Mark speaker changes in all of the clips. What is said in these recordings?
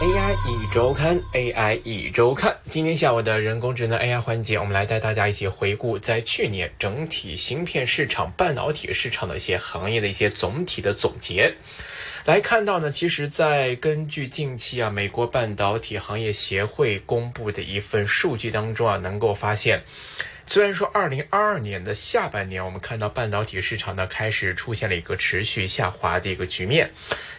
Speaker 1: AI 一周刊，AI 一周刊。今天下午的人工智能 AI 环节，我们来带大家一起回顾在去年整体芯片市场、半导体市场的一些行业的一些总体的总结。来看到呢，其实，在根据近期啊美国半导体行业协会公布的一份数据当中啊，能够发现。虽然说二零二二年的下半年，我们看到半导体市场呢开始出现了一个持续下滑的一个局面，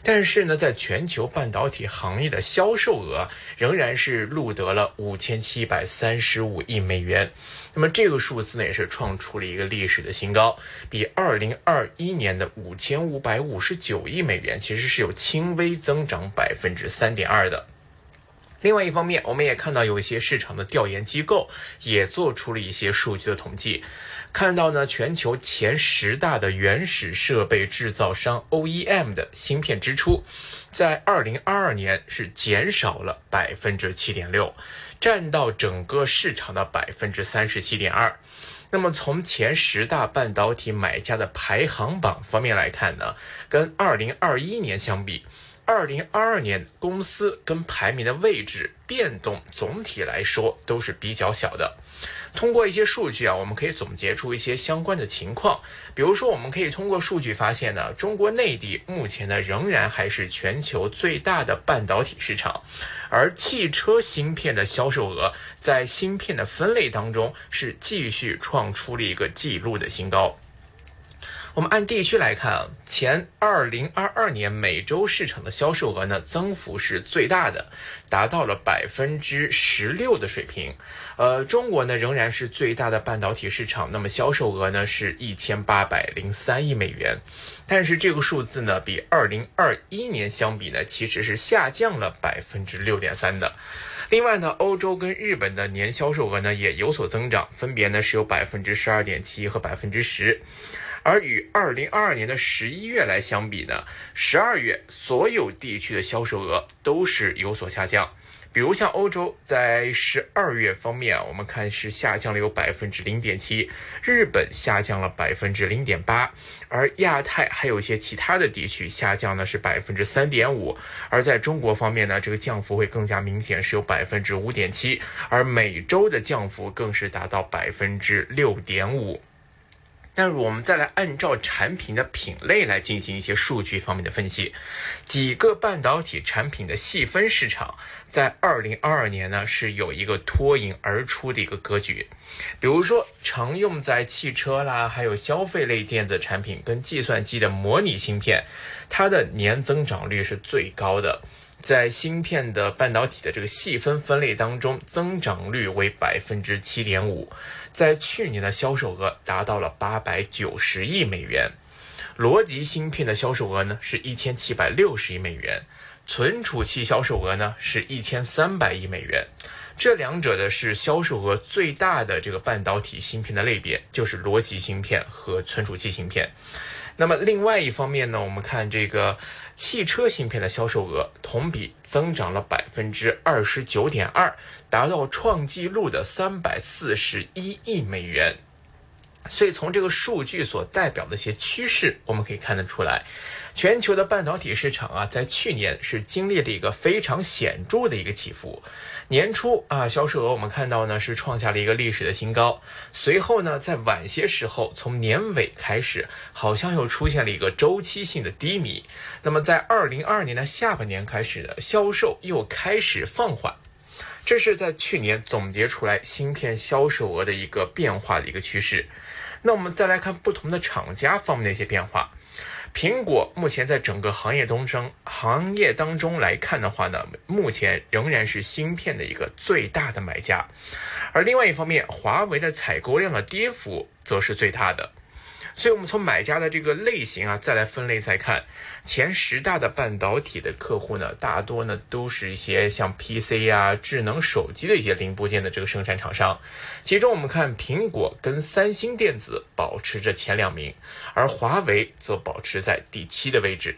Speaker 1: 但是呢，在全球半导体行业的销售额仍然是录得了五千七百三十五亿美元。那么这个数字呢，也是创出了一个历史的新高，比二零二一年的五千五百五十九亿美元，其实是有轻微增长百分之三点二的。另外一方面，我们也看到有一些市场的调研机构也做出了一些数据的统计，看到呢，全球前十大的原始设备制造商 OEM 的芯片支出，在二零二二年是减少了百分之七点六，占到整个市场的百分之三十七点二。那么从前十大半导体买家的排行榜方面来看呢，跟二零二一年相比。二零二二年公司跟排名的位置变动，总体来说都是比较小的。通过一些数据啊，我们可以总结出一些相关的情况。比如说，我们可以通过数据发现呢，中国内地目前呢仍然还是全球最大的半导体市场，而汽车芯片的销售额在芯片的分类当中是继续创出了一个纪录的新高。我们按地区来看啊，前二零二二年美洲市场的销售额呢，增幅是最大的，达到了百分之十六的水平。呃，中国呢仍然是最大的半导体市场，那么销售额呢是一千八百零三亿美元，但是这个数字呢比二零二一年相比呢，其实是下降了百分之六点三的。另外呢，欧洲跟日本的年销售额呢也有所增长，分别呢是有百分之十二点七和百分之十。而与二零二二年的十一月来相比呢，十二月所有地区的销售额都是有所下降。比如像欧洲，在十二月方面，我们看是下降了有百分之零点七，日本下降了百分之零点八，而亚太还有一些其他的地区下降呢是百分之三点五。而在中国方面呢，这个降幅会更加明显，是有百分之五点七，而美洲的降幅更是达到百分之六点五。那我们再来按照产品的品类来进行一些数据方面的分析，几个半导体产品的细分市场在二零二二年呢是有一个脱颖而出的一个格局，比如说常用在汽车啦，还有消费类电子产品跟计算机的模拟芯片，它的年增长率是最高的。在芯片的半导体的这个细分分类当中，增长率为百分之七点五，在去年的销售额达到了八百九十亿美元。逻辑芯片的销售额呢是一千七百六十亿美元，存储器销售额呢是一千三百亿美元。这两者的是销售额最大的这个半导体芯片的类别，就是逻辑芯片和存储器芯片。那么另外一方面呢，我们看这个。汽车芯片的销售额同比增长了百分之二十九点二，达到创纪录的三百四十一亿美元。所以从这个数据所代表的一些趋势，我们可以看得出来，全球的半导体市场啊，在去年是经历了一个非常显著的一个起伏。年初啊，销售额我们看到呢是创下了一个历史的新高，随后呢，在晚些时候，从年尾开始，好像又出现了一个周期性的低迷。那么在二零二二年的下半年开始呢，销售又开始放缓。这是在去年总结出来芯片销售额的一个变化的一个趋势。那我们再来看不同的厂家方面的一些变化。苹果目前在整个行业当中，行业当中来看的话呢，目前仍然是芯片的一个最大的买家。而另外一方面，华为的采购量的跌幅则是最大的。所以，我们从买家的这个类型啊，再来分类再看，前十大的半导体的客户呢，大多呢都是一些像 PC 呀、智能手机的一些零部件的这个生产厂商。其中，我们看苹果跟三星电子保持着前两名，而华为则保持在第七的位置。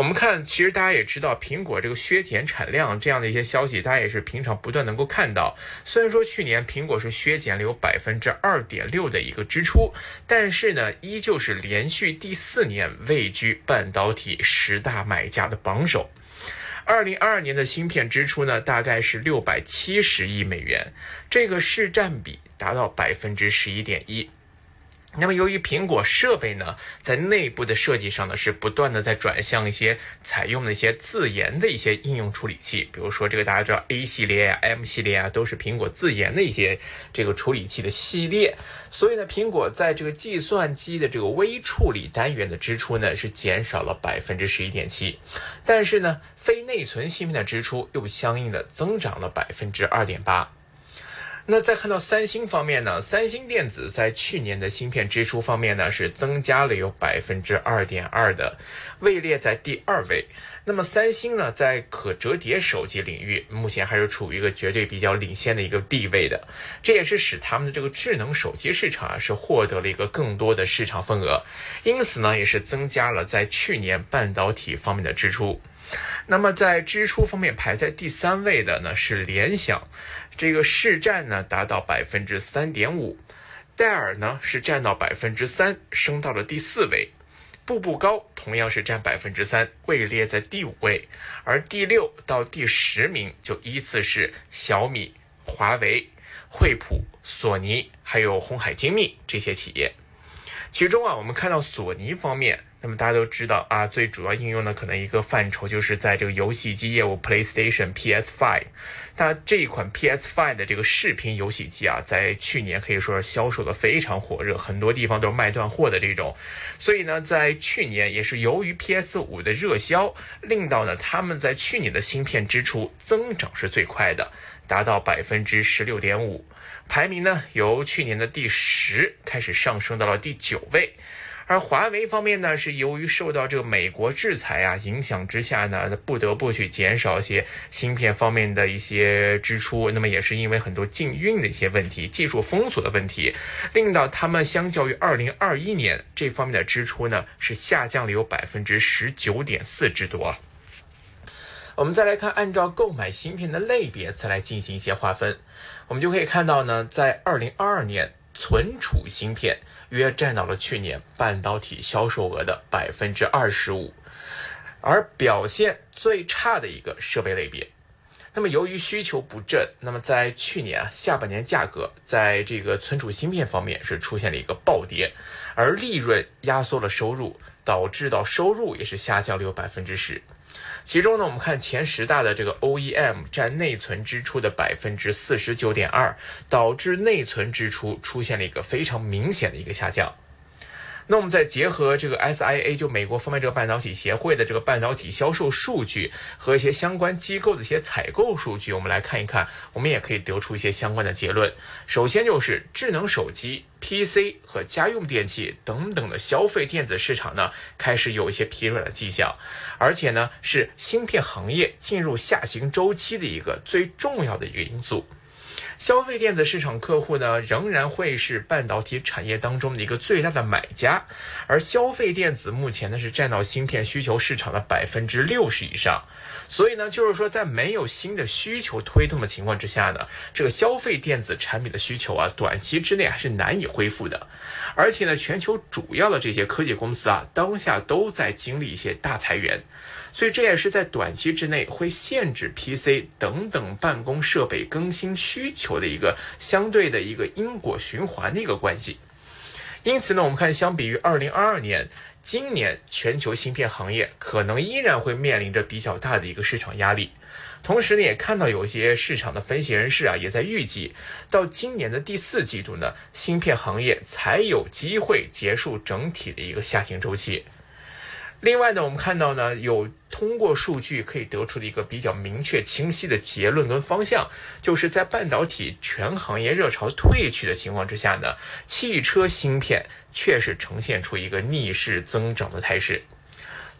Speaker 1: 我们看，其实大家也知道，苹果这个削减产量这样的一些消息，大家也是平常不断能够看到。虽然说去年苹果是削减了有百分之二点六的一个支出，但是呢，依旧是连续第四年位居半导体十大买家的榜首。二零二二年的芯片支出呢，大概是六百七十亿美元，这个市占比达到百分之十一点一。那么，由于苹果设备呢，在内部的设计上呢，是不断的在转向一些采用的一些自研的一些应用处理器，比如说这个大家知道 A 系列呀、M 系列啊，都是苹果自研的一些这个处理器的系列。所以呢，苹果在这个计算机的这个微处理单元的支出呢，是减少了百分之十一点七，但是呢，非内存芯片的支出又相应的增长了百分之二点八。那再看到三星方面呢，三星电子在去年的芯片支出方面呢是增加了有百分之二点二的，位列在第二位。那么三星呢在可折叠手机领域目前还是处于一个绝对比较领先的一个地位的，这也是使他们的这个智能手机市场啊是获得了一个更多的市场份额，因此呢也是增加了在去年半导体方面的支出。那么在支出方面排在第三位的呢是联想。这个市占呢达到百分之三点五，戴尔呢是占到百分之三，升到了第四位。步步高同样是占百分之三，位列在第五位。而第六到第十名就依次是小米、华为、惠普、索尼，还有红海精密这些企业。其中啊，我们看到索尼方面。那么大家都知道啊，最主要应用的，可能一个范畴就是在这个游戏机业务，PlayStation PS5。那这一款 PS5 的这个视频游戏机啊，在去年可以说是销售的非常火热，很多地方都是卖断货的这种。所以呢，在去年也是由于 PS5 的热销，令到呢他们在去年的芯片支出增长是最快的，达到百分之十六点五，排名呢由去年的第十开始上升到了第九位。而华为方面呢，是由于受到这个美国制裁啊影响之下呢，不得不去减少一些芯片方面的一些支出。那么也是因为很多禁运的一些问题、技术封锁的问题，令到他们相较于二零二一年这方面的支出呢，是下降了有百分之十九点四之多。我们再来看，按照购买芯片的类别再来进行一些划分，我们就可以看到呢，在二零二二年。存储芯片约占到了去年半导体销售额的百分之二十五，而表现最差的一个设备类别。那么由于需求不振，那么在去年啊下半年价格在这个存储芯片方面是出现了一个暴跌，而利润压缩了收入，导致到收入也是下降了有百分之十。其中呢，我们看前十大的这个 OEM 占内存支出的百分之四十九点二，导致内存支出出现了一个非常明显的一个下降。那我们再结合这个 SIA 就美国方面这个半导体协会的这个半导体销售数据和一些相关机构的一些采购数据，我们来看一看，我们也可以得出一些相关的结论。首先就是智能手机、PC 和家用电器等等的消费电子市场呢，开始有一些疲软的迹象，而且呢是芯片行业进入下行周期的一个最重要的一个因素。消费电子市场客户呢，仍然会是半导体产业当中的一个最大的买家，而消费电子目前呢是占到芯片需求市场的百分之六十以上，所以呢，就是说在没有新的需求推动的情况之下呢，这个消费电子产品的需求啊，短期之内还是难以恢复的，而且呢，全球主要的这些科技公司啊，当下都在经历一些大裁员。所以这也是在短期之内会限制 PC 等等办公设备更新需求的一个相对的一个因果循环的一个关系。因此呢，我们看相比于二零二二年，今年全球芯片行业可能依然会面临着比较大的一个市场压力。同时呢，也看到有些市场的分析人士啊，也在预计到今年的第四季度呢，芯片行业才有机会结束整体的一个下行周期。另外呢，我们看到呢，有通过数据可以得出的一个比较明确、清晰的结论跟方向，就是在半导体全行业热潮退去的情况之下呢，汽车芯片确实呈现出一个逆势增长的态势。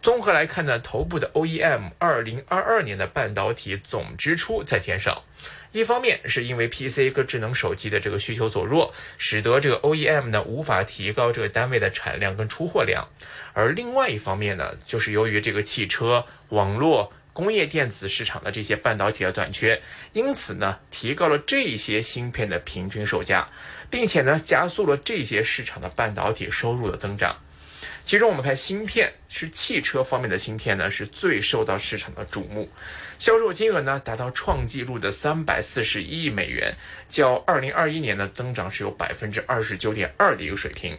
Speaker 1: 综合来看呢，头部的 OEM 二零二二年的半导体总支出在减少，一方面是因为 PC 和智能手机的这个需求走弱，使得这个 OEM 呢无法提高这个单位的产量跟出货量，而另外一方面呢，就是由于这个汽车、网络、工业电子市场的这些半导体的短缺，因此呢，提高了这些芯片的平均售价，并且呢，加速了这些市场的半导体收入的增长。其中我们看芯片是汽车方面的芯片呢，是最受到市场的瞩目，销售金额呢达到创纪录的三百四十一亿美元，较二零二一年的增长是有百分之二十九点二的一个水平。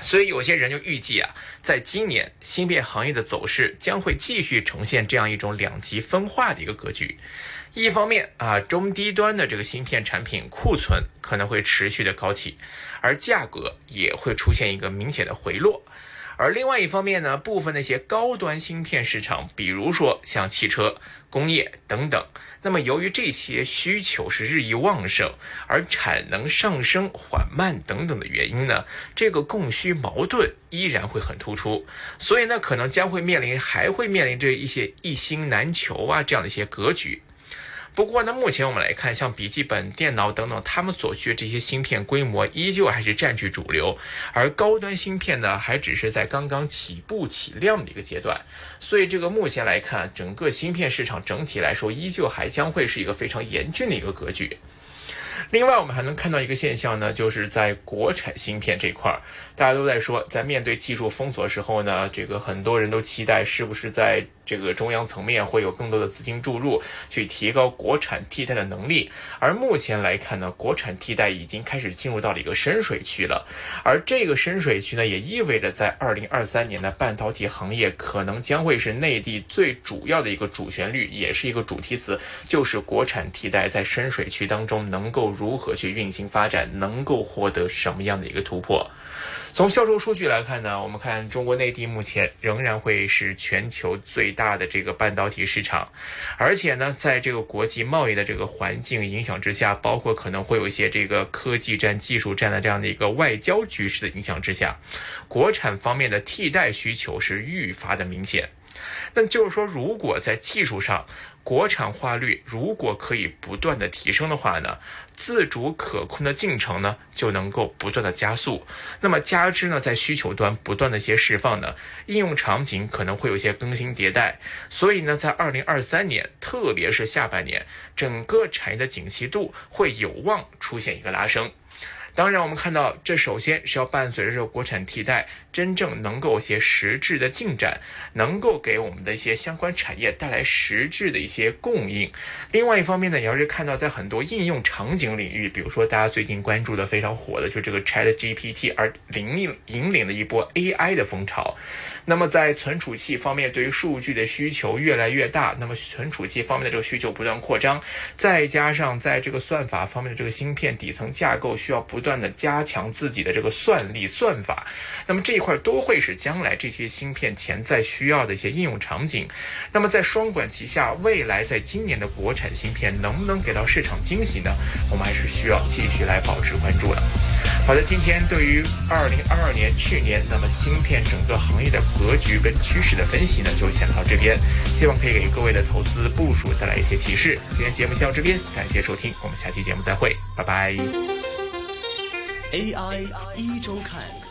Speaker 1: 所以有些人就预计啊，在今年芯片行业的走势将会继续呈现这样一种两极分化的一个格局。一方面啊，中低端的这个芯片产品库存可能会持续的高企，而价格也会出现一个明显的回落。而另外一方面呢，部分那些高端芯片市场，比如说像汽车、工业等等，那么由于这些需求是日益旺盛，而产能上升缓慢等等的原因呢，这个供需矛盾依然会很突出，所以呢，可能将会面临还会面临着一些一星难求啊这样的一些格局。不过呢，目前我们来看，像笔记本电脑等等，他们所需这些芯片规模依旧还是占据主流，而高端芯片呢，还只是在刚刚起步起量的一个阶段。所以，这个目前来看，整个芯片市场整体来说，依旧还将会是一个非常严峻的一个格局。另外，我们还能看到一个现象呢，就是在国产芯片这块儿，大家都在说，在面对技术封锁时候呢，这个很多人都期待是不是在。这个中央层面会有更多的资金注入，去提高国产替代的能力。而目前来看呢，国产替代已经开始进入到了一个深水区了。而这个深水区呢，也意味着在二零二三年的半导体行业可能将会是内地最主要的一个主旋律，也是一个主题词，就是国产替代在深水区当中能够如何去运行发展，能够获得什么样的一个突破。从销售数据来看呢，我们看中国内地目前仍然会是全球最大的这个半导体市场，而且呢，在这个国际贸易的这个环境影响之下，包括可能会有一些这个科技战、技术战的这样的一个外交局势的影响之下，国产方面的替代需求是愈发的明显。那就是说，如果在技术上，国产化率如果可以不断的提升的话呢，自主可控的进程呢就能够不断的加速。那么加之呢，在需求端不断的一些释放呢，应用场景可能会有一些更新迭代。所以呢，在二零二三年，特别是下半年，整个产业的景气度会有望出现一个拉升。当然，我们看到这首先是要伴随着这个国产替代。真正能够一些实质的进展，能够给我们的一些相关产业带来实质的一些供应。另外一方面呢，也要是看到在很多应用场景领域，比如说大家最近关注的非常火的，就这个 Chat GPT，而引引领的一波 AI 的风潮。那么在存储器方面，对于数据的需求越来越大，那么存储器方面的这个需求不断扩张，再加上在这个算法方面的这个芯片底层架构需要不断断的加强自己的这个算力算法，那么这一块。都会是将来这些芯片潜在需要的一些应用场景。那么在双管齐下，未来在今年的国产芯片能不能给到市场惊喜呢？我们还是需要继续来保持关注的。好的，今天对于二零二二年去年那么芯片整个行业的格局跟趋势的分析呢，就先到这边。希望可以给各位的投资部署带来一些启示。今天节目先到这边，感谢收听，我们下期节目再会，拜拜。AI 一周看。